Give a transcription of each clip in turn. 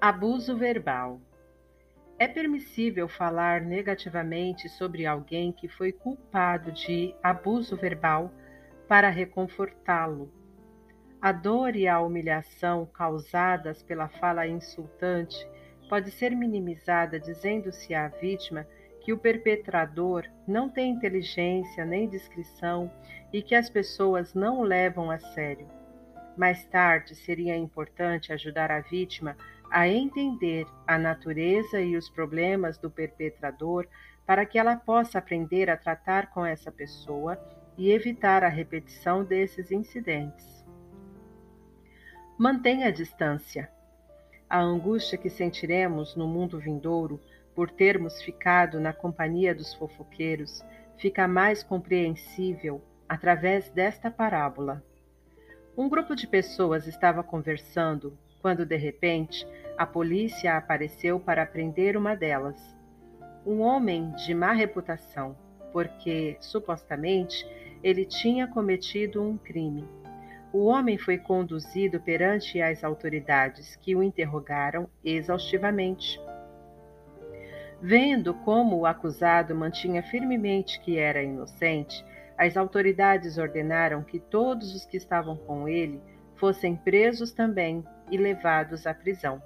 Abuso verbal. É permissível falar negativamente sobre alguém que foi culpado de abuso verbal para reconfortá-lo. A dor e a humilhação causadas pela fala insultante pode ser minimizada dizendo-se à vítima que o perpetrador não tem inteligência nem discrição e que as pessoas não o levam a sério. Mais tarde, seria importante ajudar a vítima a entender a natureza e os problemas do perpetrador para que ela possa aprender a tratar com essa pessoa e evitar a repetição desses incidentes. Mantenha a distância. A angústia que sentiremos no mundo vindouro por termos ficado na companhia dos fofoqueiros fica mais compreensível através desta parábola. Um grupo de pessoas estava conversando quando, de repente, a polícia apareceu para prender uma delas. Um homem de má reputação, porque, supostamente, ele tinha cometido um crime. O homem foi conduzido perante as autoridades, que o interrogaram exaustivamente. Vendo como o acusado mantinha firmemente que era inocente, as autoridades ordenaram que todos os que estavam com ele fossem presos também e levados à prisão.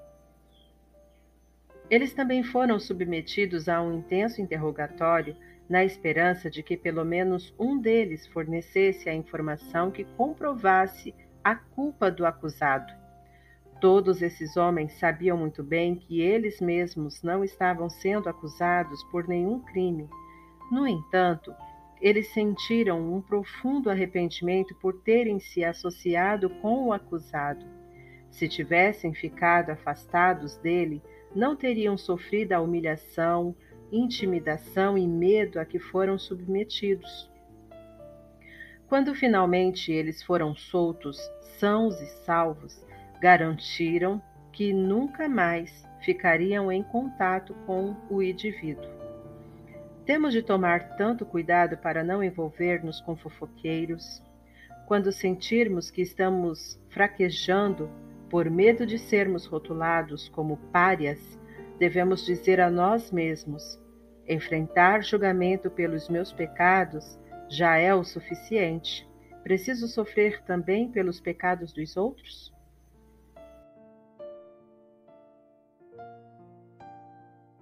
Eles também foram submetidos a um intenso interrogatório na esperança de que pelo menos um deles fornecesse a informação que comprovasse a culpa do acusado. Todos esses homens sabiam muito bem que eles mesmos não estavam sendo acusados por nenhum crime. No entanto, eles sentiram um profundo arrependimento por terem se associado com o acusado. Se tivessem ficado afastados dele, não teriam sofrido a humilhação, intimidação e medo a que foram submetidos. Quando finalmente eles foram soltos, sãos e salvos, garantiram que nunca mais ficariam em contato com o indivíduo. Temos de tomar tanto cuidado para não envolver-nos com fofoqueiros. Quando sentirmos que estamos fraquejando por medo de sermos rotulados como párias, devemos dizer a nós mesmos: enfrentar julgamento pelos meus pecados já é o suficiente. Preciso sofrer também pelos pecados dos outros?